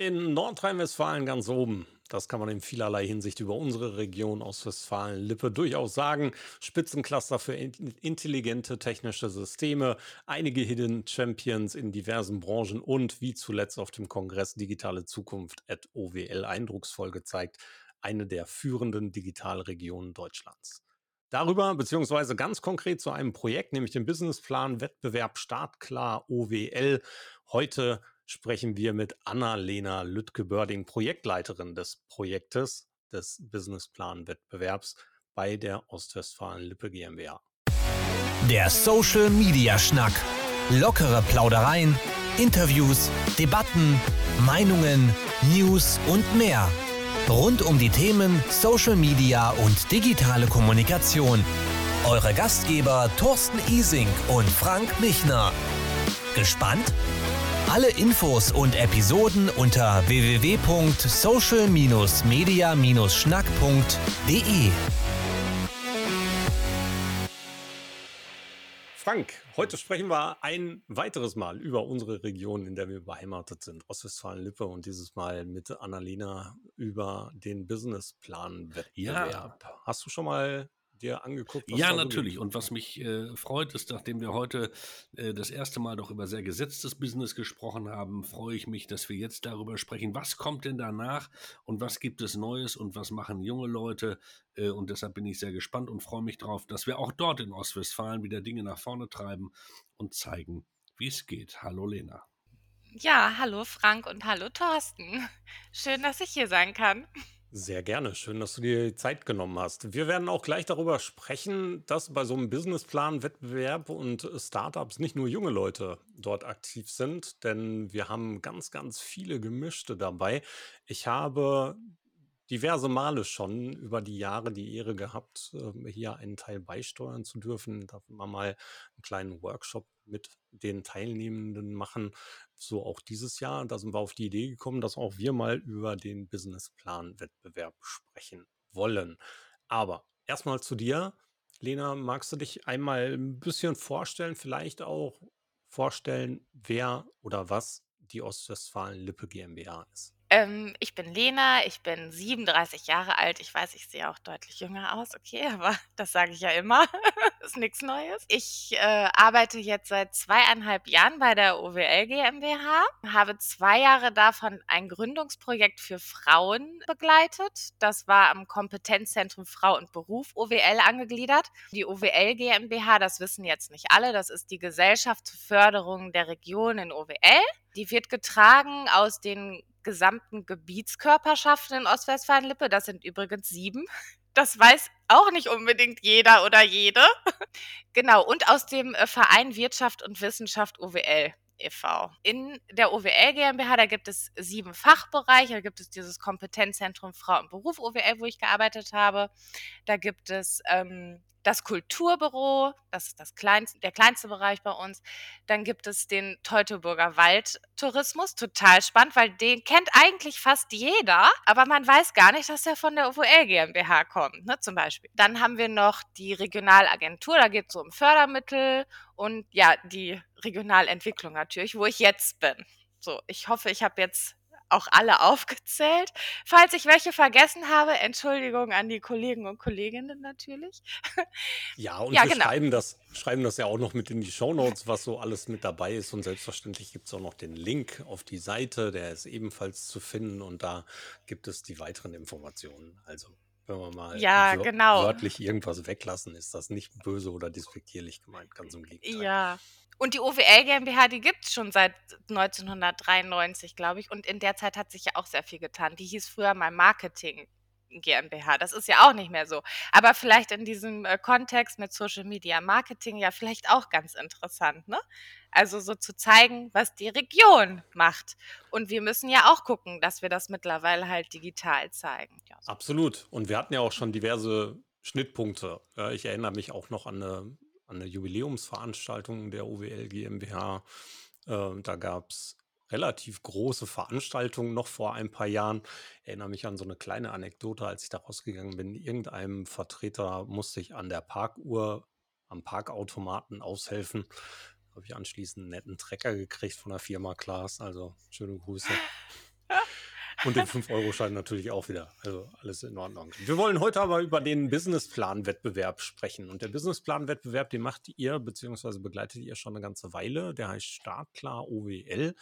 In Nordrhein-Westfalen ganz oben. Das kann man in vielerlei Hinsicht über unsere Region Ostwestfalen-Lippe durchaus sagen. Spitzencluster für in intelligente technische Systeme, einige Hidden Champions in diversen Branchen und wie zuletzt auf dem Kongress Digitale Zukunft at OWL eindrucksvoll gezeigt, eine der führenden Digitalregionen Deutschlands. Darüber, beziehungsweise ganz konkret zu einem Projekt, nämlich dem Businessplan Wettbewerb Startklar OWL. Heute sprechen wir mit Anna-Lena Lüttke-Börding, Projektleiterin des Projektes des Businessplan-Wettbewerbs bei der Ostwestfalen-Lippe GmbH. Der Social Media Schnack. Lockere Plaudereien, Interviews, Debatten, Meinungen, News und mehr. Rund um die Themen Social Media und digitale Kommunikation. Eure Gastgeber Thorsten Ising und Frank Michner. Gespannt? Alle Infos und Episoden unter www.social-media-schnack.de. Frank, heute sprechen wir ein weiteres Mal über unsere Region, in der wir beheimatet sind, Ostwestfalen-Lippe und dieses Mal mit Annalena über den Businessplan-Wettbewerb. Ja. Hast du schon mal dir angeguckt? Ja, natürlich. Und was mich äh, freut, ist, nachdem wir heute äh, das erste Mal doch über sehr gesetztes Business gesprochen haben, freue ich mich, dass wir jetzt darüber sprechen, was kommt denn danach und was gibt es Neues und was machen junge Leute. Äh, und deshalb bin ich sehr gespannt und freue mich darauf, dass wir auch dort in Ostwestfalen wieder Dinge nach vorne treiben und zeigen, wie es geht. Hallo Lena. Ja, hallo Frank und hallo Thorsten. Schön, dass ich hier sein kann. Sehr gerne. Schön, dass du dir die Zeit genommen hast. Wir werden auch gleich darüber sprechen, dass bei so einem Businessplan-Wettbewerb und Startups nicht nur junge Leute dort aktiv sind, denn wir haben ganz, ganz viele Gemischte dabei. Ich habe diverse Male schon über die Jahre die Ehre gehabt, ähm, hier einen Teil beisteuern zu dürfen. Darf man mal einen kleinen Workshop mit den Teilnehmenden machen. So auch dieses Jahr. Da sind wir auf die Idee gekommen, dass auch wir mal über den Businessplan-Wettbewerb sprechen wollen. Aber erstmal zu dir. Lena, magst du dich einmal ein bisschen vorstellen, vielleicht auch vorstellen, wer oder was die Ostwestfalen-Lippe GmbH ist? Ähm, ich bin Lena, ich bin 37 Jahre alt. Ich weiß, ich sehe auch deutlich jünger aus, okay, aber das sage ich ja immer. Ist nichts Neues. Ich äh, arbeite jetzt seit zweieinhalb Jahren bei der OWL GmbH, habe zwei Jahre davon ein Gründungsprojekt für Frauen begleitet. Das war am Kompetenzzentrum Frau und Beruf OWL angegliedert. Die OWL GmbH, das wissen jetzt nicht alle, das ist die Gesellschaft zur Förderung der Region in OWL. Die wird getragen aus den gesamten Gebietskörperschaften in Ostwestfalen-Lippe. Das sind übrigens sieben. Das weiß auch nicht unbedingt jeder oder jede. genau, und aus dem äh, Verein Wirtschaft und Wissenschaft OWL e.V. In der OWL GmbH, da gibt es sieben Fachbereiche. Da gibt es dieses Kompetenzzentrum Frau und Beruf OWL, wo ich gearbeitet habe. Da gibt es ähm, das Kulturbüro, das ist das kleinste, der kleinste Bereich bei uns. Dann gibt es den Teutoburger Waldtourismus, total spannend, weil den kennt eigentlich fast jeder, aber man weiß gar nicht, dass der von der OWL GmbH kommt, ne, zum Beispiel. Dann haben wir noch die Regionalagentur, da geht es so um Fördermittel und ja, die Regionalentwicklung natürlich, wo ich jetzt bin. So, ich hoffe, ich habe jetzt auch alle aufgezählt. Falls ich welche vergessen habe, Entschuldigung an die Kollegen und Kolleginnen natürlich. Ja, und Ja, wir genau. schreiben das, schreiben das ja auch noch mit in die Shownotes, was so alles mit dabei ist. Und selbstverständlich gibt es auch noch den Link auf die Seite, der ist ebenfalls zu finden und da gibt es die weiteren Informationen. Also, wenn wir mal Ja, wör genau. wörtlich irgendwas weglassen, ist das nicht böse oder despektierlich gemeint, ganz im Gegenteil. Ja. Und die OWL GmbH, die gibt es schon seit 1993, glaube ich. Und in der Zeit hat sich ja auch sehr viel getan. Die hieß früher mal Marketing GmbH. Das ist ja auch nicht mehr so. Aber vielleicht in diesem äh, Kontext mit Social Media Marketing ja vielleicht auch ganz interessant, ne? Also so zu zeigen, was die Region macht. Und wir müssen ja auch gucken, dass wir das mittlerweile halt digital zeigen. Ja, so. Absolut. Und wir hatten ja auch schon diverse Schnittpunkte. Ich erinnere mich auch noch an eine, an eine Jubiläumsveranstaltung der OWL GmbH. Äh, da gab es relativ große Veranstaltungen noch vor ein paar Jahren. Ich erinnere mich an so eine kleine Anekdote, als ich da rausgegangen bin. Irgendeinem Vertreter musste ich an der Parkuhr, am Parkautomaten aushelfen. Habe ich anschließend einen netten Trecker gekriegt von der Firma Klaas. Also schöne Grüße. Und den 5-Euro-Schein natürlich auch wieder. Also alles in Ordnung. Wir wollen heute aber über den Businessplan-Wettbewerb sprechen. Und der Businessplan-Wettbewerb, den macht ihr bzw. begleitet ihr schon eine ganze Weile. Der heißt Startklar OWL.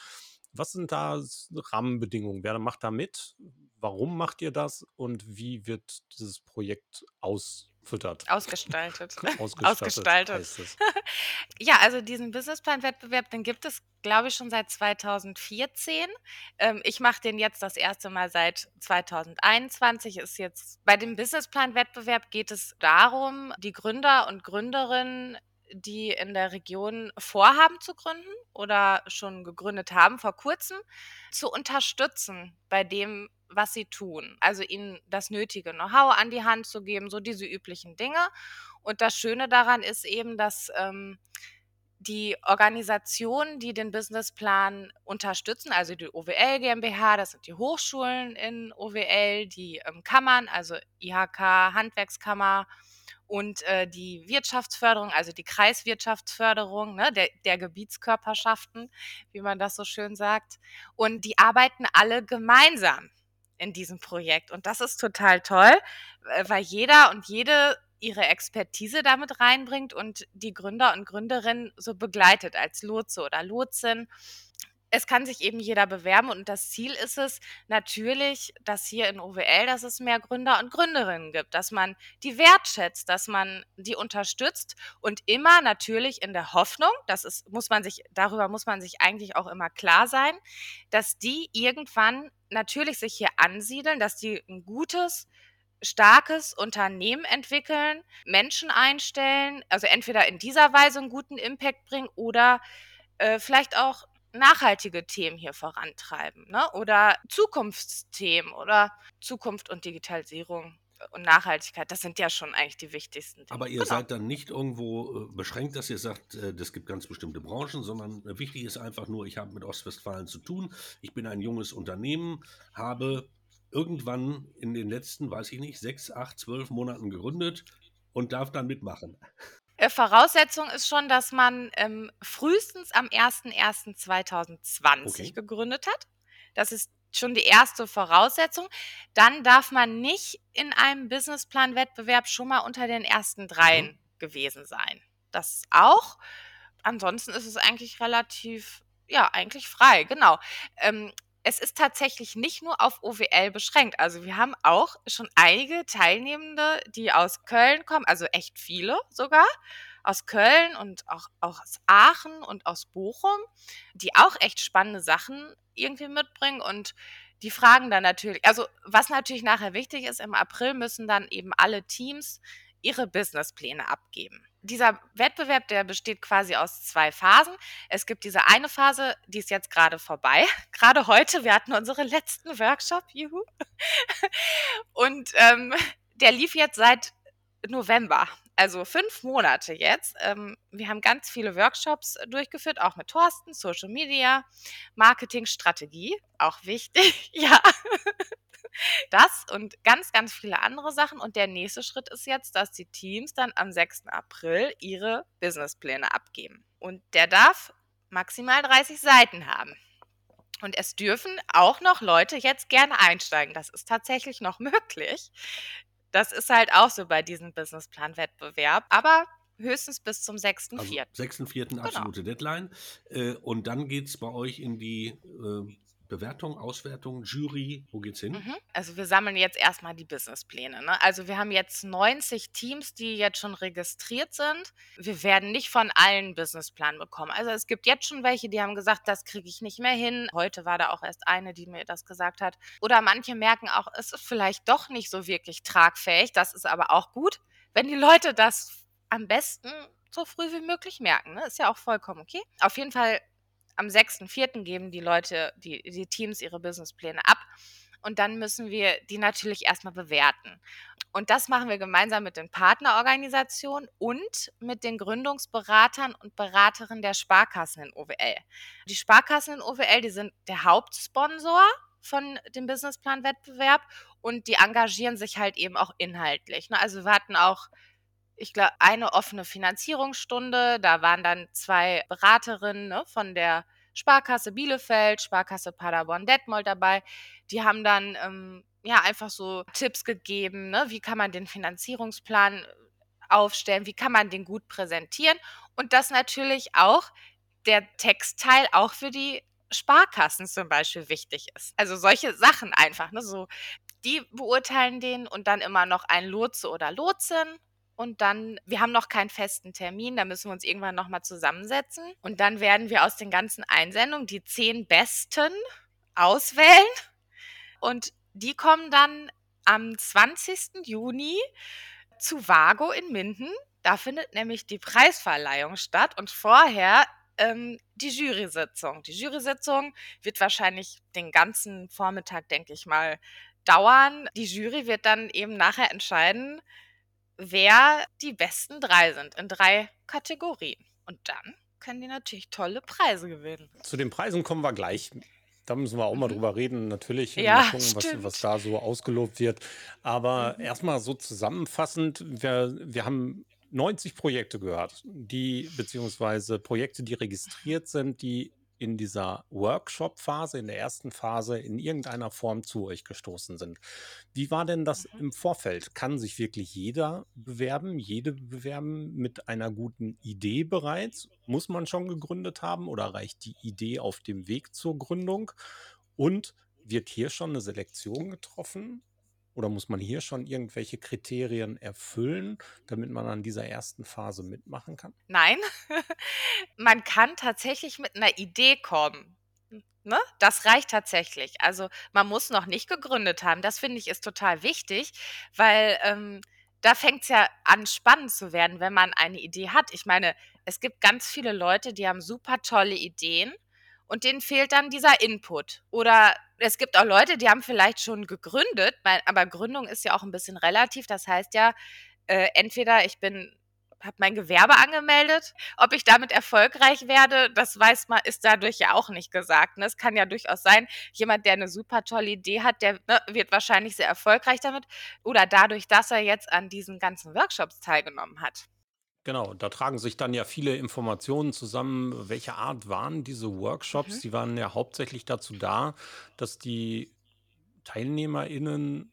Was sind da Rahmenbedingungen? Wer macht da mit? Warum macht ihr das? Und wie wird dieses Projekt ausfüttert? Ausgestaltet. Ausgestaltet. Ausgestaltet. es. Ja, also diesen Businessplan-Wettbewerb, den gibt es, glaube ich, schon seit 2014. Ähm, ich mache den jetzt das erste Mal seit 2021. Ist jetzt bei dem Businessplan-Wettbewerb geht es darum, die Gründer und Gründerinnen die in der Region vorhaben zu gründen oder schon gegründet haben vor kurzem, zu unterstützen bei dem, was sie tun. Also ihnen das nötige Know-how an die Hand zu geben, so diese üblichen Dinge. Und das Schöne daran ist eben, dass ähm, die Organisationen, die den Businessplan unterstützen, also die OWL GmbH, das sind die Hochschulen in OWL, die ähm, Kammern, also IHK, Handwerkskammer, und äh, die Wirtschaftsförderung, also die Kreiswirtschaftsförderung ne, der, der Gebietskörperschaften, wie man das so schön sagt. Und die arbeiten alle gemeinsam in diesem Projekt. Und das ist total toll, weil jeder und jede ihre Expertise damit reinbringt und die Gründer und Gründerinnen so begleitet als Lotse oder Lotsin es kann sich eben jeder bewerben und das Ziel ist es natürlich, dass hier in OWL, dass es mehr Gründer und Gründerinnen gibt, dass man die wertschätzt, dass man die unterstützt und immer natürlich in der Hoffnung, das ist, muss man sich, darüber muss man sich eigentlich auch immer klar sein, dass die irgendwann natürlich sich hier ansiedeln, dass die ein gutes, starkes Unternehmen entwickeln, Menschen einstellen, also entweder in dieser Weise einen guten Impact bringen oder äh, vielleicht auch nachhaltige Themen hier vorantreiben ne? oder Zukunftsthemen oder Zukunft und Digitalisierung und Nachhaltigkeit, das sind ja schon eigentlich die wichtigsten Dinge. Aber ihr Genau. seid dann nicht irgendwo äh, beschränkt, dass ihr sagt, äh, das gibt ganz bestimmte Branchen, sondern äh, wichtig ist einfach nur, ich habe mit Ostwestfalen zu tun, ich bin ein junges Unternehmen, habe irgendwann in den letzten, weiß ich nicht, sechs, acht, zwölf Monaten gegründet und darf dann mitmachen. Äh, Voraussetzung ist schon, dass man ähm, frühestens am 01.01.2020 Okay. gegründet hat. Das ist schon die erste Voraussetzung. Dann darf man nicht in einem Businessplan-Wettbewerb schon mal unter den ersten dreien Mhm. gewesen sein. Das auch. Ansonsten ist es eigentlich relativ, ja, eigentlich frei, genau. Ähm, es ist tatsächlich nicht nur auf OWL beschränkt. Also wir haben auch schon einige Teilnehmende, die aus Köln kommen, also echt viele sogar, aus Köln und auch, auch aus Aachen und aus Bochum, die auch echt spannende Sachen irgendwie mitbringen und die fragen dann natürlich, also was natürlich nachher wichtig ist, im April müssen dann eben alle Teams ihre Businesspläne abgeben. Dieser Wettbewerb, der besteht quasi aus zwei Phasen. Es gibt diese eine Phase, die ist jetzt gerade vorbei. Gerade heute, wir hatten unseren letzten Workshop, juhu. Und ähm, der lief jetzt seit November, also fünf Monate jetzt. Ähm, wir haben ganz viele Workshops durchgeführt, auch mit Thorsten, Social Media, Marketing, Strategie, auch wichtig, ja. Das und ganz, ganz viele andere Sachen. Und der nächste Schritt ist jetzt, dass die Teams dann am 6. April ihre Businesspläne abgeben. Und der darf maximal 30 Seiten haben. Und es dürfen auch noch Leute jetzt gerne einsteigen. Das ist tatsächlich noch möglich. Das ist halt auch so bei diesem Businessplan-Wettbewerb. Aber höchstens bis zum 6.4. Also 6.4. absolute Deadline. Äh, und dann geht es bei euch in die äh, Bewertung, Auswertung, Jury. Wo geht's hin? Mhm. Also wir sammeln jetzt erstmal die Businesspläne. Ne? Also wir haben jetzt 90 Teams, die jetzt schon registriert sind. Wir werden nicht von allen Businessplan bekommen. Also es gibt jetzt schon welche, die haben gesagt, das kriege ich nicht mehr hin. Heute war da auch erst eine, die mir das gesagt hat. Oder manche merken auch, es ist vielleicht doch nicht so wirklich tragfähig. Das ist aber auch gut, wenn die Leute das am besten so früh wie möglich merken. Ne? Ist ja auch vollkommen okay. Auf jeden Fall am 6.4. geben die Leute, die, die Teams ihre Businesspläne ab. Und dann müssen wir die natürlich erstmal bewerten. Und das machen wir gemeinsam mit den Partnerorganisationen und mit den Gründungsberatern und Beraterinnen der Sparkassen in OWL. Die Sparkassen in OWL, die sind der Hauptsponsor von dem Businessplan-Wettbewerb und die engagieren sich halt eben auch inhaltlich. Ne? Also wir hatten auch ich glaube, eine offene Finanzierungsstunde. Da waren dann zwei Beraterinnen ne, von der Sparkasse Bielefeld, Sparkasse Paderborn Detmold dabei. Die haben dann ähm, ja einfach so Tipps gegeben, ne? wie kann man den Finanzierungsplan aufstellen, wie kann man den gut präsentieren und das natürlich auch der Textteil auch für die Sparkassen zum Beispiel wichtig ist. Also solche Sachen einfach, ne? So, die beurteilen den und dann immer noch ein Lotse oder Lotsin. Und dann, wir haben noch keinen festen Termin, da müssen wir uns irgendwann nochmal zusammensetzen. Und dann werden wir aus den ganzen Einsendungen die zehn besten auswählen. Und die kommen dann am 20. Juni zu Vago in Minden. Da findet nämlich die Preisverleihung statt und vorher ähm, die Jury-Sitzung. Die Jury-Sitzung wird wahrscheinlich den ganzen Vormittag, denke ich mal, dauern. Die Jury wird dann eben nachher entscheiden, wer die besten drei sind in drei Kategorien. Und dann können die natürlich tolle Preise gewinnen. Zu den Preisen kommen wir gleich. Da müssen wir auch mal mhm. drüber reden, natürlich, ja, gucken, was, was, da so ausgelobt wird. Aber mhm. erstmal so zusammenfassend, wir, wir haben 90 Projekte gehört, die, beziehungsweise Projekte, die registriert sind, die in dieser Workshop-Phase, in der ersten Phase, in irgendeiner Form zu euch gestoßen sind. Wie war denn das mhm. im Vorfeld? Kann sich wirklich jeder bewerben, jede bewerben mit einer guten Idee bereits? Muss man schon gegründet haben oder reicht die Idee auf dem Weg zur Gründung? Und wird hier schon eine Selektion getroffen? Oder muss man hier schon irgendwelche Kriterien erfüllen, damit man an dieser ersten Phase mitmachen kann? Nein, man kann tatsächlich mit einer Idee kommen. Ne? Das reicht tatsächlich. Also man muss noch nicht gegründet haben. Das finde ich ist total wichtig, weil ähm, da fängt es ja an, spannend zu werden, wenn man eine Idee hat. Ich meine, es gibt ganz viele Leute, die haben super tolle Ideen und denen fehlt dann dieser Input. Oder es gibt auch Leute, die haben vielleicht schon gegründet, aber Gründung ist ja auch ein bisschen relativ. Das heißt ja, äh, entweder ich bin habe mein Gewerbe angemeldet. Ob ich damit erfolgreich werde, das weiß man, ist dadurch ja auch nicht gesagt. Ne? Es kann ja durchaus sein, jemand, der eine super tolle Idee hat, der ne, wird wahrscheinlich sehr erfolgreich damit. Oder dadurch, dass er jetzt an diesen ganzen Workshops teilgenommen hat. Genau, da tragen sich dann ja viele Informationen zusammen. Welche Art waren diese Workshops? Mhm. Die waren ja hauptsächlich dazu da, dass die TeilnehmerInnen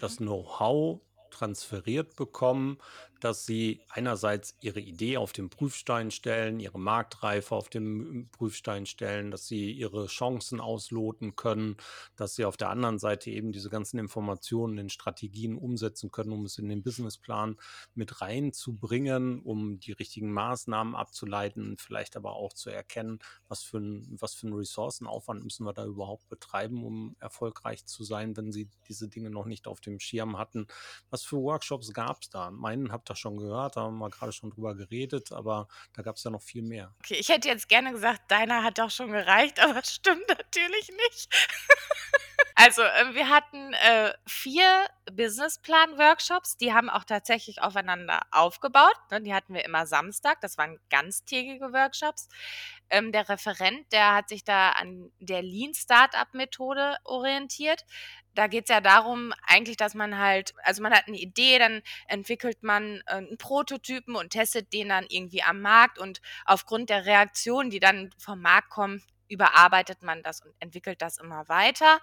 das mhm. Know-how transferiert bekommen, dass sie einerseits ihre Idee auf den Prüfstein stellen, ihre Marktreife auf den Prüfstein stellen, dass sie ihre Chancen ausloten können, dass sie auf der anderen Seite eben diese ganzen Informationen in Strategien umsetzen können, um es in den Businessplan mit reinzubringen, um die richtigen Maßnahmen abzuleiten, vielleicht aber auch zu erkennen, was für ein, was für einen Ressourcenaufwand müssen wir da überhaupt betreiben, um erfolgreich zu sein, wenn sie diese Dinge noch nicht auf dem Schirm hatten. Was für Workshops gab es da? Meinen habt ihr schon gehört, da haben wir gerade schon drüber geredet, aber da gab es ja noch viel mehr. Okay, ich hätte jetzt gerne gesagt, deiner hat doch schon gereicht, aber das stimmt natürlich nicht. Also, äh, wir hatten äh, vier Businessplan-Workshops, die haben auch tatsächlich aufeinander aufgebaut. Ne? Die hatten wir immer Samstag, das waren ganztägige Workshops. Ähm, der Referent, der hat sich da an der Lean Startup-Methode orientiert. Da geht es ja darum, eigentlich, dass man halt, also man hat eine Idee, dann entwickelt man äh, einen Prototypen und testet den dann irgendwie am Markt und aufgrund der Reaktionen, die dann vom Markt kommen, überarbeitet man das und entwickelt das immer weiter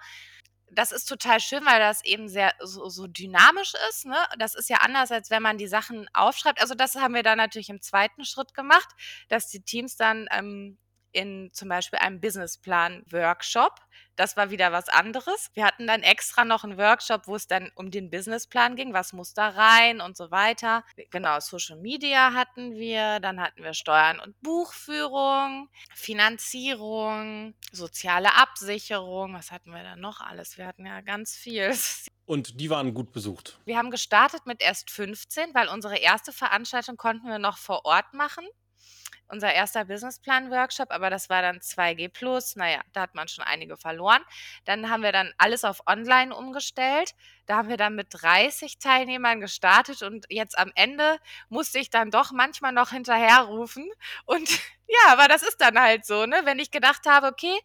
das ist total schön, weil das eben sehr so, so, dynamisch ist. Ne? Das ist ja anders, als wenn man die Sachen aufschreibt. Also das haben wir dann natürlich im zweiten Schritt gemacht, dass die Teams dann ähm, in zum Beispiel einem Businessplan-Workshop. Das war wieder was anderes. Wir hatten dann extra noch einen Workshop, wo es dann um den Businessplan ging, was muss da rein und so weiter. Genau, Social Media hatten wir, dann hatten wir Steuern und Buchführung, Finanzierung, soziale Absicherung. Was hatten wir dann noch alles? Wir hatten ja ganz viel. Und die waren gut besucht. Wir haben gestartet mit erst 15, weil unsere erste Veranstaltung konnten wir noch vor Ort machen unser erster Businessplan-Workshop, aber das war dann 2G+. Naja, da hat man schon einige verloren. Dann haben wir dann alles auf Online umgestellt. Da haben wir dann mit 30 Teilnehmern gestartet und jetzt am Ende musste ich dann doch manchmal noch hinterherrufen und Ja, aber das ist dann halt so, ne? Wenn ich gedacht habe, okay,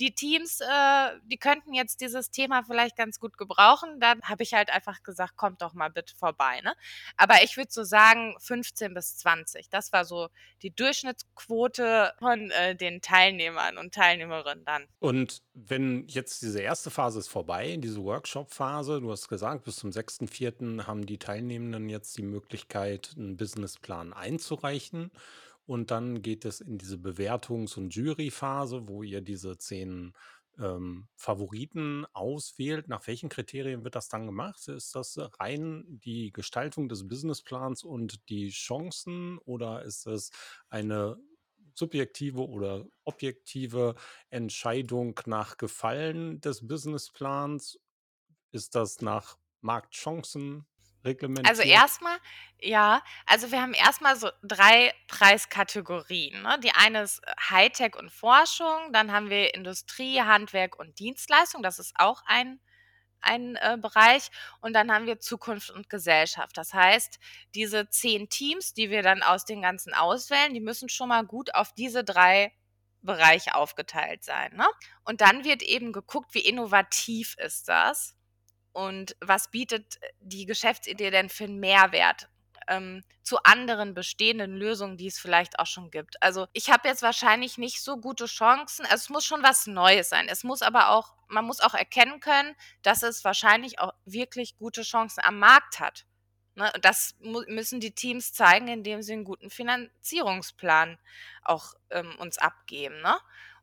die Teams, äh, die könnten jetzt dieses Thema vielleicht ganz gut gebrauchen, dann habe ich halt einfach gesagt, kommt doch mal bitte vorbei, ne? Aber ich würde so sagen, 15 bis 20. Das war so die Durchschnittsquote von äh, den Teilnehmern und Teilnehmerinnen dann. Und wenn jetzt diese erste Phase ist vorbei, diese Workshop-Phase, du hast gesagt, bis zum 6.4. haben die Teilnehmenden jetzt die Möglichkeit, einen Businessplan einzureichen. Und dann geht es in diese Bewertungs- und Juryphase, wo ihr diese zehn ähm, Favoriten auswählt. Nach welchen Kriterien wird das dann gemacht? Ist das rein die Gestaltung des Businessplans und die Chancen oder ist es eine subjektive oder objektive Entscheidung nach Gefallen des Businessplans? Ist das nach Marktchancen Also reglementiert? erstmal, ja, also wir haben erstmal so drei Preiskategorien. Ne? Die eine ist äh, Hightech und Forschung, dann haben wir Industrie, Handwerk und Dienstleistung, das ist auch ein, ein äh, Bereich, und dann haben wir Zukunft und Gesellschaft. Das heißt, diese zehn Teams, die wir dann aus den ganzen auswählen, die müssen schon mal gut auf diese drei Bereiche aufgeteilt sein. Ne? Und dann wird eben geguckt, wie innovativ ist das und was bietet die Geschäftsidee denn für einen Mehrwert ähm, zu anderen bestehenden Lösungen, die es vielleicht auch schon gibt. Also ich habe jetzt wahrscheinlich nicht so gute Chancen. Also es muss schon was Neues sein. Es muss aber auch, man muss auch erkennen können, dass es wahrscheinlich auch wirklich gute Chancen am Markt hat. Ne? Und das müssen die Teams zeigen, indem sie einen guten Finanzierungsplan auch ähm, uns abgeben. Ne?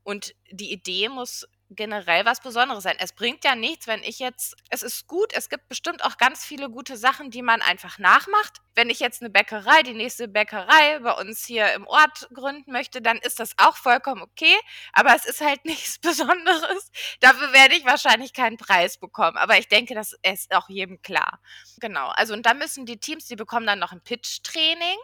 Und die Idee muss generell was Besonderes sein. Es bringt ja nichts, wenn ich jetzt es ist gut, es gibt bestimmt auch ganz viele gute Sachen, die man einfach nachmacht. Wenn ich jetzt eine Bäckerei, die nächste Bäckerei bei uns hier im Ort gründen möchte, dann ist das auch vollkommen okay, aber es ist halt nichts Besonderes. Dafür werde ich wahrscheinlich keinen Preis bekommen, aber ich denke, das ist auch jedem klar. Genau, also und da müssen die Teams die bekommen dann noch ein Pitch-Training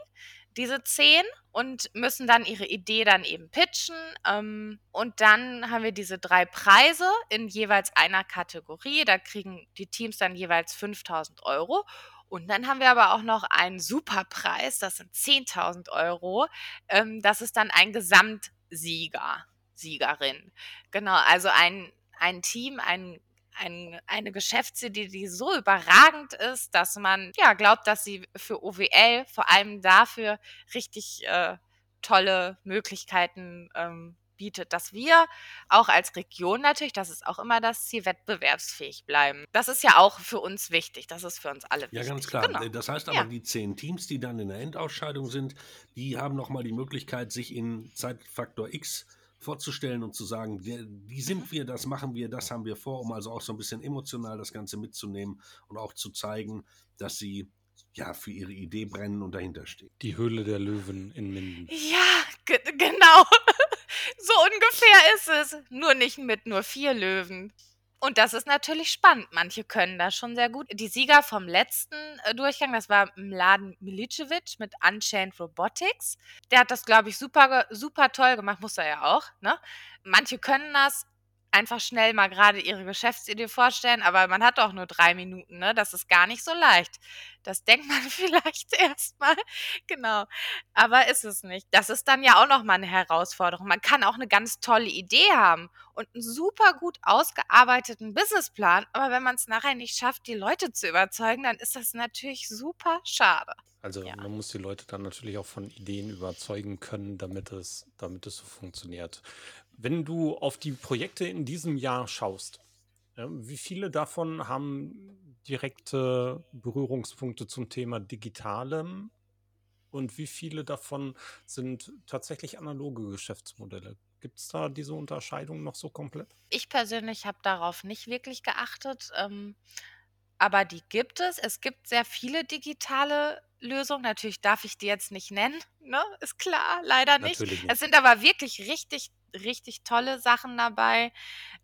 diese zehn und müssen dann ihre Idee dann eben pitchen. Ähm, und dann haben wir diese drei Preise in jeweils einer Kategorie. Da kriegen die Teams dann jeweils 5000 Euro. Und dann haben wir aber auch noch einen Superpreis, das sind 10.000 Euro. Ähm, das ist dann ein Gesamtsieger, Siegerin. Genau, also ein, ein Team, ein ein, eine Geschäftsidee, die so überragend ist, dass man ja glaubt, dass sie für OWL vor allem dafür richtig äh, tolle Möglichkeiten ähm, bietet, dass wir auch als Region natürlich, das ist auch immer das Ziel, wettbewerbsfähig bleiben. Das ist ja auch für uns wichtig. Das ist für uns alle wichtig. Ja, ganz klar. Genau. Das heißt aber, Ja. die zehn Teams, die dann in der Endausscheidung sind, die haben nochmal die Möglichkeit, sich in Zeitfaktor X vorzustellen und zu sagen, wir, die sind wir, das machen wir, das haben wir vor, um also auch so ein bisschen emotional das Ganze mitzunehmen und auch zu zeigen, dass sie ja für ihre Idee brennen und dahinter stehen. Die Höhle der Löwen in Minden. Ja, ge genau. so ungefähr ist es. Nur nicht mit nur vier Löwen. Und das ist natürlich spannend. Manche können das schon sehr gut. Die Sieger vom letzten äh, Durchgang, das war Mladen Milicevic mit Unchained Robotics. Der hat das, glaube ich, super, super toll gemacht, muss er ja auch. Ne? Manche können das einfach schnell mal gerade ihre Geschäftsidee vorstellen, aber man hat auch nur drei Minuten. Ne? Das ist gar nicht so leicht. Das denkt man vielleicht erstmal. Genau. Aber ist es nicht. Das ist dann ja auch noch mal eine Herausforderung. Man kann auch eine ganz tolle Idee haben und einen super gut ausgearbeiteten Businessplan, aber wenn man es nachher nicht schafft, die Leute zu überzeugen, dann ist das natürlich super schade. Also Ja. man muss die Leute dann natürlich auch von Ideen überzeugen können, damit es, damit es so funktioniert. Wenn du auf die Projekte in diesem Jahr schaust, wie viele davon haben direkte Berührungspunkte zum Thema Digitalem und wie viele davon sind tatsächlich analoge Geschäftsmodelle? Gibt es da diese Unterscheidung noch so komplett? Ich persönlich habe darauf nicht wirklich geachtet, ähm, aber die gibt es. Es gibt sehr viele digitale Lösungen. Natürlich darf ich die jetzt nicht nennen, ne? Ist klar, leider nicht. Natürlich Es nicht. sind aber wirklich richtig, richtig tolle Sachen dabei.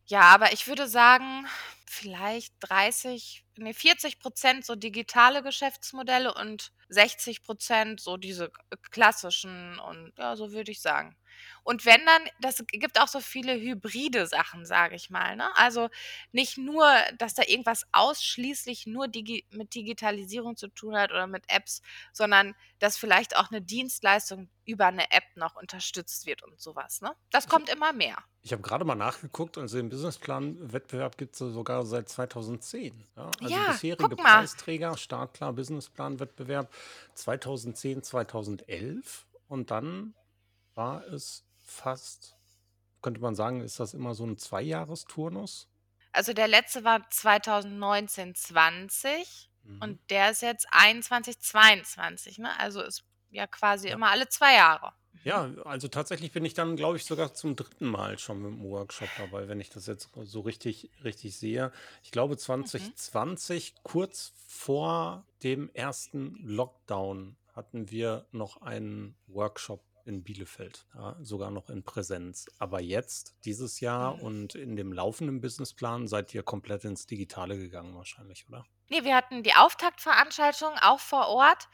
Ja, aber ich würde sagen, vielleicht 30, nee, 40 Prozent so digitale Geschäftsmodelle und 60 Prozent so diese klassischen und ja, so würde ich sagen. Und wenn dann, das gibt auch so viele hybride Sachen, sage ich mal. Ne? Also nicht nur, dass da irgendwas ausschließlich nur digi mit Digitalisierung zu tun hat oder mit Apps, sondern dass vielleicht auch eine Dienstleistung über eine App noch unterstützt wird und sowas. Ne? Das kommt immer mehr. Ich habe gerade mal nachgeguckt, also den Businessplan-Wettbewerb gibt es sogar seit 2010. Ja? Also Ja, bisherige. Preisträger, Startklar Businessplan-Wettbewerb 2010, 2011 und dann war es fast, könnte man sagen, ist das immer so ein Zweijahresturnus? Also der letzte war 2019, 20 Mhm. und der ist jetzt 21, 22. Ne? Also ist ja quasi Ja. immer alle zwei Jahre. Mhm. Ja, also tatsächlich bin ich dann, glaube ich, sogar zum dritten Mal schon mit dem Workshop dabei, wenn ich das jetzt so richtig, richtig sehe. Ich glaube, Mhm. 2020, kurz vor dem ersten Lockdown, hatten wir noch einen Workshop in Bielefeld, ja, sogar noch in Präsenz. Aber jetzt, dieses Jahr Mhm. und in dem laufenden Businessplan, seid ihr komplett ins Digitale gegangen wahrscheinlich, oder? Nee, wir hatten die Auftaktveranstaltung auch vor Ort.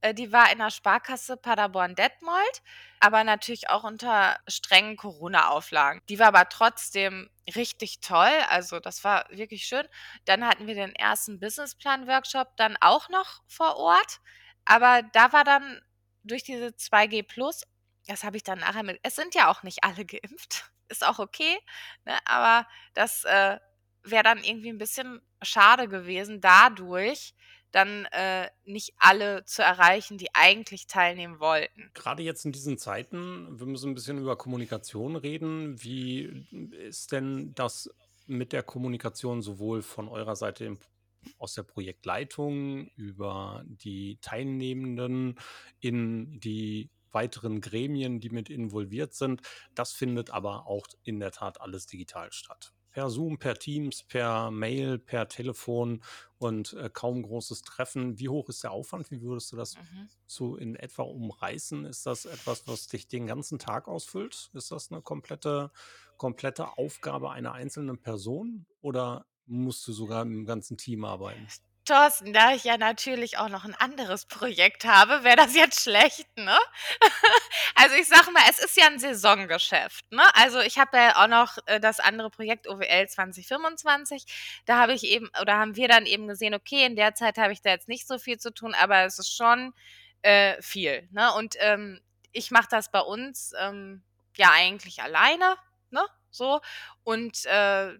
Äh, die war in der Sparkasse Paderborn-Detmold, aber natürlich auch unter strengen Corona-Auflagen. Die war aber trotzdem richtig toll. Also das war wirklich schön. Dann hatten wir den ersten Businessplan-Workshop dann auch noch vor Ort. Aber da war dann durch diese 2G Plus, das habe ich dann nachher mit. Es sind ja auch nicht alle geimpft. Ist auch okay. Ne? Aber das äh, wäre dann irgendwie ein bisschen schade gewesen, dadurch dann äh, nicht alle zu erreichen, die eigentlich teilnehmen wollten. Gerade jetzt in diesen Zeiten, wir müssen ein bisschen über Kommunikation reden. Wie ist denn das mit der Kommunikation sowohl von eurer Seite im, aus der Projektleitung über die Teilnehmenden in die weiteren Gremien, die mit involviert sind? Das findet aber auch in der Tat alles digital statt. Per Zoom, per Teams, per Mail, per Telefon und äh, kaum großes Treffen. Wie hoch ist der Aufwand? Wie würdest du das Mhm. so in etwa umreißen? Ist das etwas, was dich den ganzen Tag ausfüllt? Ist das eine komplette, komplette Aufgabe einer einzelnen Person oder musst du sogar im ganzen Team arbeiten? Thorsten, da ich ja natürlich auch noch ein anderes Projekt habe, wäre das jetzt schlecht, ne? Also ich sage mal, es ist ja ein Saisongeschäft, ne? Also ich habe ja auch noch äh, das andere Projekt OWL 2025. Da habe ich eben oder haben wir dann eben gesehen, okay, in der Zeit habe ich da jetzt nicht so viel zu tun, aber es ist schon äh, viel, ne? Und ähm, ich mache das bei uns ähm, ja eigentlich alleine, ne? So und äh,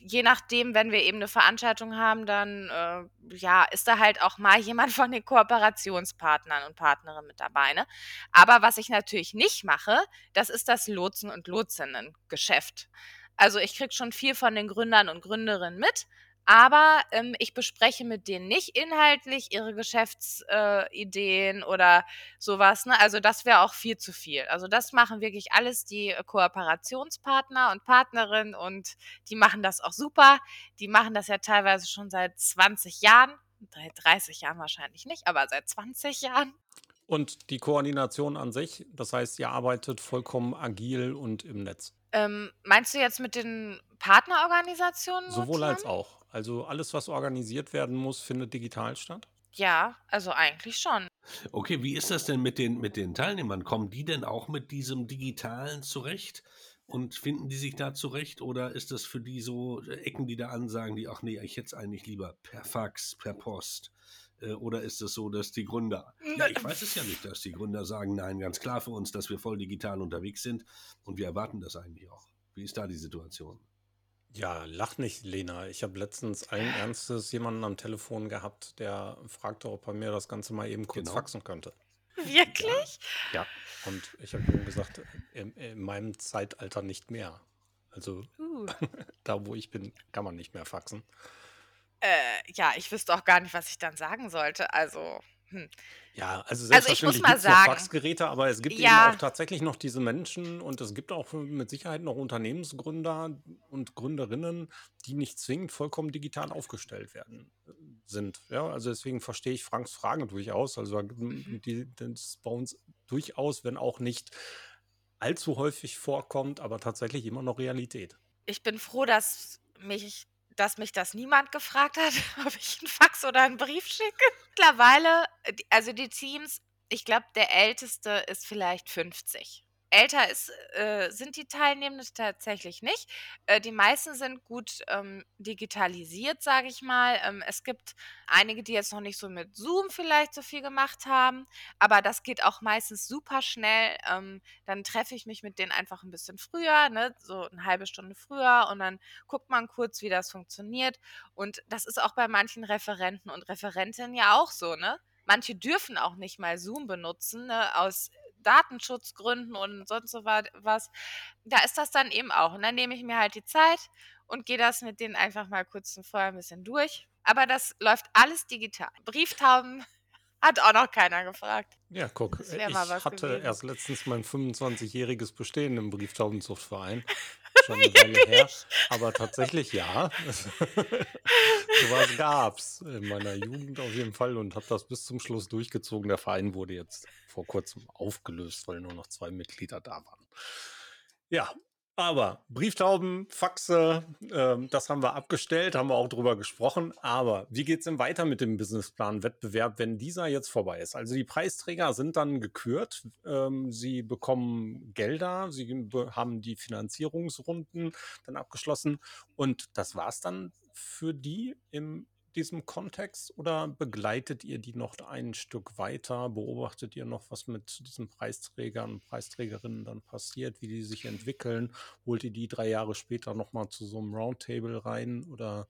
je nachdem, wenn wir eben eine Veranstaltung haben, dann, äh, ja, ist da halt auch mal jemand von den Kooperationspartnern und Partnerinnen mit dabei, ne? Aber was ich natürlich nicht mache, das ist das Lotsen und Lotsinnengeschäft. Also, ich kriege schon viel von den Gründern und Gründerinnen mit, aber, ähm, ich bespreche mit denen nicht inhaltlich ihre Geschäftsideen äh, oder sowas. ne? Also, das wäre auch viel zu viel. Also, das machen wirklich alles die Kooperationspartner und Partnerinnen und die machen das auch super. Die machen das ja teilweise schon seit 20 Jahren, seit 30 Jahren wahrscheinlich nicht, aber seit 20 Jahren. Und die Koordination an sich, das heißt, ihr arbeitet vollkommen agil und im Netz. Ähm, meinst du jetzt mit den Partnerorganisationen Sowohl als auch. Also alles, was organisiert werden muss, findet digital statt. Ja, also eigentlich schon. Okay, wie ist das denn mit den, mit den Teilnehmern? Kommen die denn auch mit diesem Digitalen zurecht? Und finden die sich da zurecht? Oder ist das für die so, äh, Ecken die da an, sagen die, ach nee, ich hätte es eigentlich lieber per Fax, per Post? Äh, Oder ist es so, dass die Gründer, ja, ich weiß es ja nicht, dass die Gründer sagen, nein, ganz klar für uns, dass wir voll digital unterwegs sind und wir erwarten das eigentlich auch. Wie ist da die Situation? Ja, lach nicht, Lena. Ich habe letztens allen Ernstes jemanden am Telefon gehabt, der fragte, ob er mir das Ganze mal eben kurz Genau. faxen könnte. Wirklich? Ja, und ich habe ihm gesagt, in, in meinem Zeitalter nicht mehr. Also Uh. da, wo ich bin, kann man nicht mehr faxen. Äh, ja, ich wüsste auch gar nicht, was ich dann sagen sollte. Also, hm. Ja, also Also, selbstverständlich mal gibt es noch Faxgeräte, aber es gibt eben Ja. auch tatsächlich noch diese Menschen und es gibt auch mit Sicherheit noch Unternehmensgründer und Gründerinnen, die nicht zwingend vollkommen digital aufgestellt werden äh, sind. Ja, also deswegen verstehe ich Franks Frage durchaus. Also Mhm. die, das ist bei uns durchaus, wenn auch nicht allzu häufig vorkommt, aber tatsächlich immer noch Realität. Ich bin froh, dass mich dass mich das niemand gefragt hat, ob ich 'n Fax oder 'n Brief schicke. Mittlerweile, äh, also die Teams ich glaube, der Älteste ist vielleicht 50. älter ist, äh, sind die Teilnehmenden tatsächlich nicht. Äh, die meisten sind gut ähm, digitalisiert, sage ich mal. Ähm, es gibt einige, die jetzt noch nicht so mit Zoom vielleicht so viel gemacht haben, aber das geht auch meistens super schnell. Ähm, dann treffe ich mich mit denen einfach ein bisschen früher, ne? so eine halbe Stunde früher und dann guckt man kurz, wie das funktioniert. Und das ist auch bei manchen Referenten und Referentinnen ja auch so, ne? Manche dürfen auch nicht mal Zoom benutzen, ne, aus Datenschutzgründen und sonst so was. Da ist das dann eben auch. Und dann nehme ich mir halt die Zeit und gehe das mit denen einfach mal kurz vorher ein bisschen durch. Aber das läuft alles digital. Brieftauben hat auch noch keiner gefragt. Ja, guck, ich hatte gewesen. erst letztens mein 25-jähriges Bestehen im Brieftaubenzuchtverein. Schon eine Weile her. Aber tatsächlich ja. Sowas gab es in meiner Jugend auf jeden Fall und habe das bis zum Schluss durchgezogen. Der Verein wurde jetzt vor kurzem aufgelöst, weil nur noch zwei Mitglieder da waren. Ja, aber Brieftauben, Faxe, ähm, das haben wir abgestellt, haben wir auch drüber gesprochen. Aber wie geht es denn weiter mit dem Businessplan-Wettbewerb, wenn dieser jetzt vorbei ist? Also die Preisträger sind dann gekürt, ähm, sie bekommen Gelder, sie haben die Finanzierungsrunden dann abgeschlossen und das war es dann für die im diesem Kontext oder begleitet ihr die noch ein Stück weiter? Beobachtet ihr noch, was mit diesen Preisträgern und Preisträgerinnen dann passiert, wie die sich entwickeln? Holt ihr die drei Jahre später nochmal zu so einem Roundtable rein oder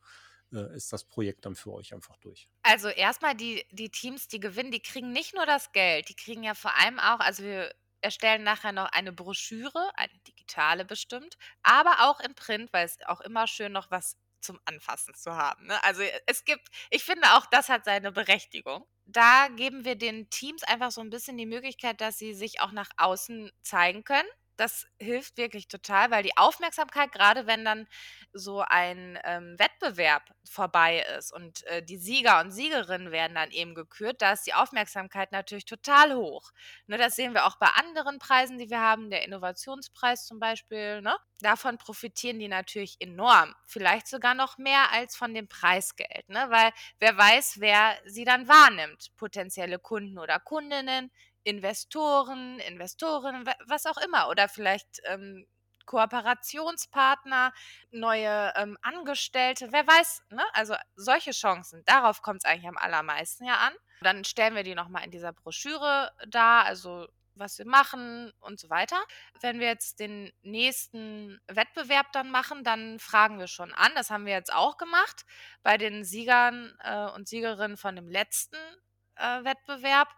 äh, ist das Projekt dann für euch einfach durch? Also erstmal die, die Teams, die gewinnen, die kriegen nicht nur das Geld, die kriegen ja vor allem auch, also wir erstellen nachher noch eine Broschüre, eine digitale bestimmt, aber auch in Print, weil es auch immer schön noch was zum Anfassen zu haben. Ne? Also äh, es gibt, ich finde auch, das hat seine Berechtigung. Da geben wir den Teams einfach so ein bisschen die Möglichkeit, dass sie sich auch nach außen zeigen können das hilft wirklich total, weil die Aufmerksamkeit, gerade wenn dann so ein ähm, Wettbewerb vorbei ist und äh, die Sieger und Siegerinnen werden dann eben gekürt, da ist die Aufmerksamkeit natürlich total hoch. Ne, das sehen wir auch bei anderen Preisen, die wir haben, der Innovationspreis zum Beispiel. Ne? Davon profitieren die natürlich enorm, vielleicht sogar noch mehr als von dem Preisgeld, ne? weil wer weiß, wer sie dann wahrnimmt, potenzielle Kunden oder Kundinnen, Investoren, Investorinnen, was auch immer. Oder vielleicht ähm, Kooperationspartner, neue ähm, Angestellte, wer weiß, ne? Also solche Chancen, darauf kommt es eigentlich am allermeisten ja an. Dann stellen wir die nochmal in dieser Broschüre dar, also was wir machen und so weiter. Wenn wir jetzt den nächsten Wettbewerb dann machen, dann fragen wir schon an. Das haben wir jetzt auch gemacht bei den Siegern äh, und Siegerinnen von dem letzten äh, Wettbewerb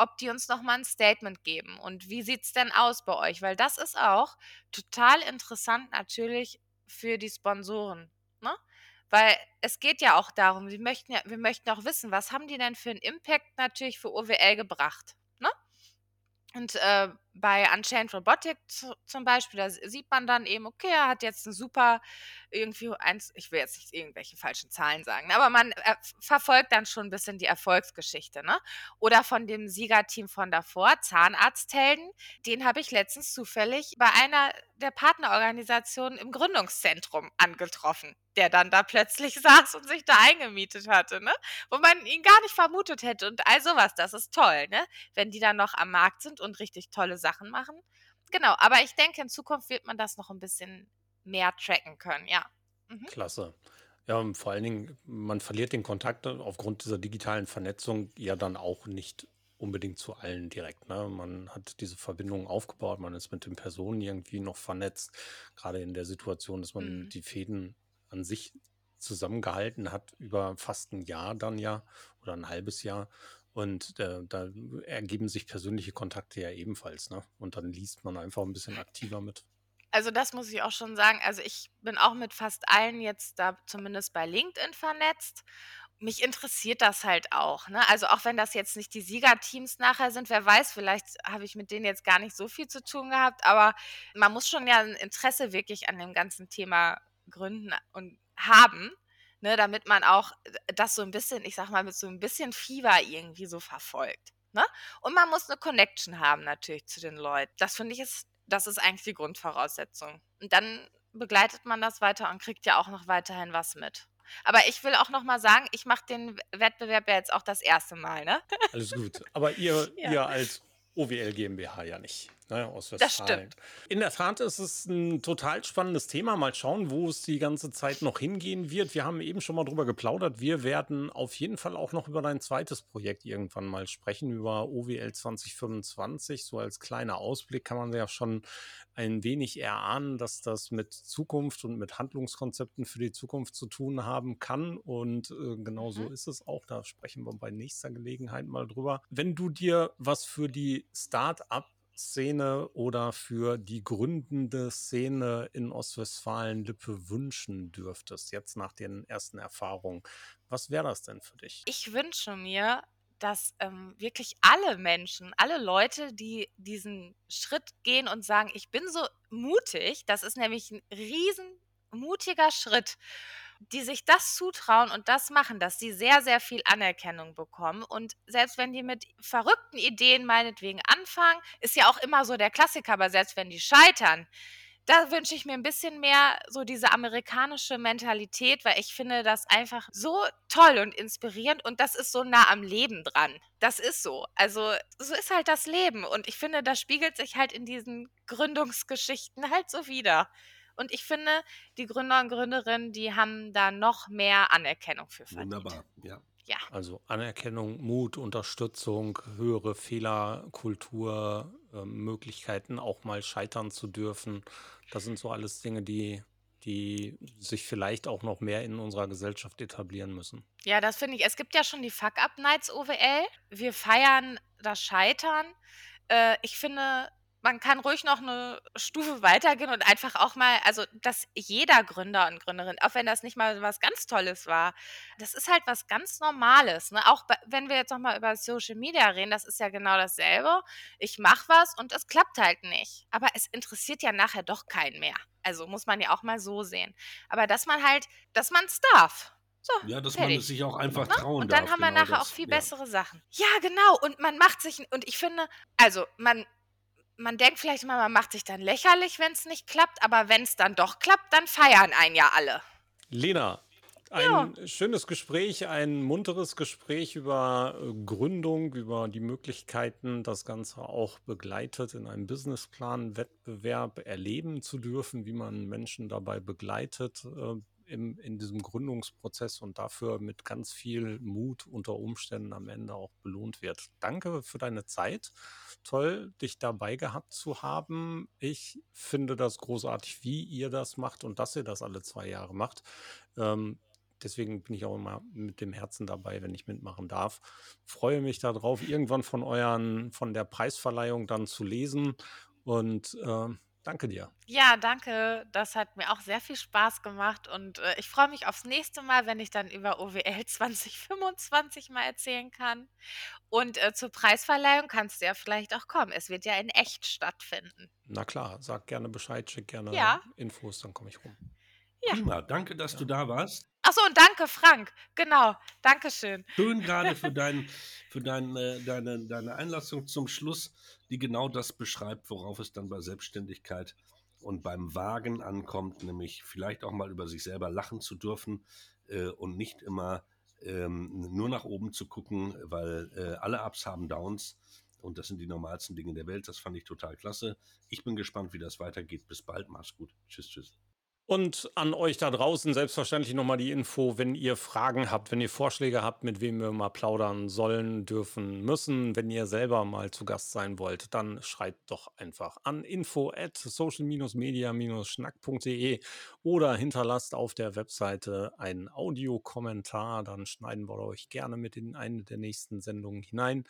ob die uns noch mal ein Statement geben. Und wie sieht es denn aus bei euch? Weil das ist auch total interessant natürlich für die Sponsoren, ne? Weil es geht ja auch darum, wir möchten ja wir möchten auch wissen, was haben die denn für einen Impact natürlich für OWL gebracht, ne? Und, äh, bei Unchained Robotic zum Beispiel, da sieht man dann eben, okay, er hat jetzt 'n super irgendwie eins ich will jetzt nicht irgendwelche falschen Zahlen sagen, ne, aber man, äh, verfolgt dann schon ein bisschen die Erfolgsgeschichte, ne? Oder von dem Siegerteam von davor, Zahnarzthelden, den habe ich letztens zufällig bei einer der Partnerorganisationen im Gründungszentrum angetroffen, der dann da plötzlich saß und sich da eingemietet hatte, ne? Wo man ihn gar nicht vermutet hätte und all sowas. Das ist toll, ne? Wenn die dann noch am Markt sind und richtig tolle Sachen machen. Genau, aber ich denke, in Zukunft wird man das noch ein bisschen mehr tracken können, ja. Mhm. Klasse. Ja, vor allen Dingen, man verliert den Kontakt aufgrund dieser digitalen Vernetzung ja dann auch nicht unbedingt zu allen direkt. Ne? Man hat diese Verbindung aufgebaut, man ist mit den Personen irgendwie noch vernetzt, gerade in der Situation, dass man Mhm. die Fäden an sich zusammengehalten hat über fast ein Jahr dann ja oder ein halbes Jahr. Und äh, da ergeben sich persönliche Kontakte ja ebenfalls, ne? Und dann liest man einfach ein bisschen aktiver mit. Also, das muss ich auch schon sagen. Also, ich bin auch mit fast allen jetzt da zumindest bei LinkedIn vernetzt. Mich interessiert das halt auch, ne? Also, auch wenn das jetzt nicht die Siegerteams nachher sind, wer weiß, vielleicht habe ich mit denen jetzt gar nicht so viel zu tun gehabt, aber man muss schon ja ein Interesse wirklich an dem ganzen Thema gründen und haben ne, damit man auch äh, das so ein bisschen, ich sag mal, mit so ein bisschen Fieber irgendwie so verfolgt. Ne? Und man muss eine Connection haben natürlich zu den Leuten. Das finde ich ist, das ist eigentlich die Grundvoraussetzung. Und dann begleitet man das weiter und kriegt ja auch noch weiterhin was mit. Aber ich will auch noch mal sagen, ich mache den Wettbewerb ja jetzt auch das erste Mal, ne? Alles gut. Aber ihr, ja. ihr als OWL GmbH ja nicht. Ne, aus Westfalen. In der Tat ist es ein total spannendes Thema. Mal schauen, wo es die ganze Zeit noch hingehen wird. Wir haben eben schon mal drüber geplaudert. Wir werden auf jeden Fall auch noch über dein zweites Projekt irgendwann mal sprechen, über OWL 2025. So als kleiner Ausblick kann man ja schon ein wenig erahnen, dass das mit Zukunft und mit Handlungskonzepten für die Zukunft zu tun haben kann. Und äh, genau so Mhm. ist es auch. Da sprechen wir bei nächster Gelegenheit mal drüber. Wenn du dir was für die Start-up Szene oder für die gründende Szene in Ostwestfalen-Lippe wünschen dürftest, jetzt nach den ersten Erfahrungen, was wäre das denn für dich? Ich wünsche mir, dass ähm, wirklich alle Menschen, alle Leute, die diesen Schritt gehen und sagen, ich bin so mutig, das ist nämlich ein riesen mutiger Schritt, die sich das zutrauen und das machen, dass sie sehr, sehr viel Anerkennung bekommen. Und selbst wenn die mit verrückten Ideen meinetwegen anfangen, ist ja auch immer so der Klassiker, aber selbst wenn die scheitern, da wünsche ich mir ein bisschen mehr so diese amerikanische Mentalität, weil ich finde das einfach so toll und inspirierend und das ist so nah am Leben dran. Das ist so. Also, so ist halt das Leben und ich finde, das spiegelt sich halt in diesen Gründungsgeschichten halt so wider. Und ich finde, die Gründer und Gründerinnen, die haben da noch mehr Anerkennung für verdient. Wunderbar, ja. Ja. Also Anerkennung, Mut, Unterstützung, höhere Fehlerkultur, äh, Möglichkeiten auch mal scheitern zu dürfen. Das sind so alles Dinge, die, die sich vielleicht auch noch mehr in unserer Gesellschaft etablieren müssen. Ja, das finde ich. Es gibt ja schon die Fuck-Up-Nights OWL. Wir feiern das Scheitern. Äh, ich finde, man kann ruhig noch eine Stufe weitergehen und einfach auch mal, also dass jeder Gründer und Gründerin, auch wenn das nicht mal was ganz Tolles war, das ist halt was ganz Normales. Ne? Auch bei, wenn wir jetzt nochmal über Social Media reden, das ist ja genau dasselbe. Ich mache was und es klappt halt nicht. Aber es interessiert ja nachher doch keinen mehr. Also muss man ja auch mal so sehen. Aber dass man halt, dass man es darf. So, Ja, dass man fertig. es sich auch einfach Ne? trauen Und dann darf. haben wir genau nachher das. auch viel ja. bessere Sachen. Ja, genau. Und man macht sich, und ich finde, also man, man denkt vielleicht immer, man macht sich dann lächerlich, wenn es nicht klappt, aber wenn es dann doch klappt, dann feiern einen ja alle. Lena, ein schönes Gespräch, ein munteres Gespräch über äh, Gründung, über die Möglichkeiten, das Ganze auch begleitet in einem Businessplan, Wettbewerb erleben zu dürfen, wie man Menschen dabei begleitet äh, im, in diesem Gründungsprozess und dafür mit ganz viel Mut unter Umständen am Ende auch belohnt wird. Danke für deine Zeit. Toll, dich dabei gehabt zu haben. Ich finde das großartig, wie ihr das macht und dass ihr das alle zwei Jahre macht. Ähm, deswegen bin ich auch immer mit dem Herzen dabei, wenn ich mitmachen darf. Freue mich darauf, irgendwann von euren, von der Preisverleihung dann zu lesen. Und ähm, danke dir. Ja, danke. Das hat mir auch sehr viel Spaß gemacht und äh, ich freue mich aufs nächste Mal, wenn ich dann über OWL 2025 mal erzählen kann. Und äh, zur Preisverleihung kannst du ja vielleicht auch kommen. Es wird ja in echt stattfinden. Na klar, sag gerne Bescheid, schick gerne Ja. Infos, dann komme ich rum. Ja. Prima, danke, dass du da warst. Achso, und danke, Frank. Genau. Dankeschön. Schön gerade für, dein, für dein, äh, deine, deine Einlassung zum Schluss, die genau das beschreibt, worauf es dann bei Selbstständigkeit und beim Wagen ankommt, nämlich vielleicht auch mal über sich selber lachen zu dürfen äh, und nicht immer ähm, nur nach oben zu gucken, weil äh, alle Ups haben Downs und das sind die normalsten Dinge der Welt. Das fand ich total klasse. Ich bin gespannt, wie das weitergeht. Bis bald, mach's gut. Tschüss, tschüss. Und an euch da draußen selbstverständlich nochmal die Info, wenn ihr Fragen habt, wenn ihr Vorschläge habt, mit wem wir mal plaudern sollen, dürfen, müssen, wenn ihr selber mal zu Gast sein wollt, dann schreibt doch einfach an info at social-media-schnack.de oder hinterlasst auf der Webseite einen Audiokommentar, dann schneiden wir euch gerne mit in eine der nächsten Sendungen hinein.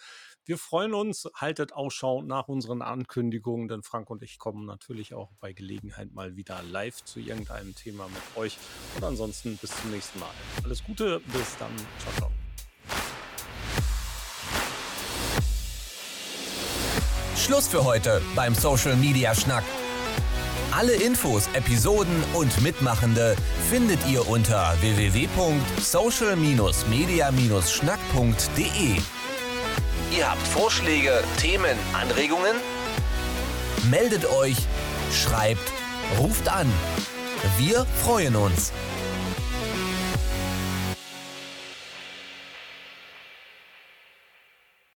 Wir freuen uns, haltet Ausschau nach unseren Ankündigungen, denn Frank und ich kommen natürlich auch bei Gelegenheit mal wieder live zu irgendeinem Thema mit euch. Und ansonsten bis zum nächsten Mal. Alles Gute, bis dann. Ciao, ciao. Schluss für heute beim Social Media Schnack. Alle Infos, Episoden und Mitmachende findet ihr unter www.social-media-schnack.de. Ihr habt Vorschläge, Themen, Anregungen? Meldet euch, schreibt, ruft an. Wir freuen uns.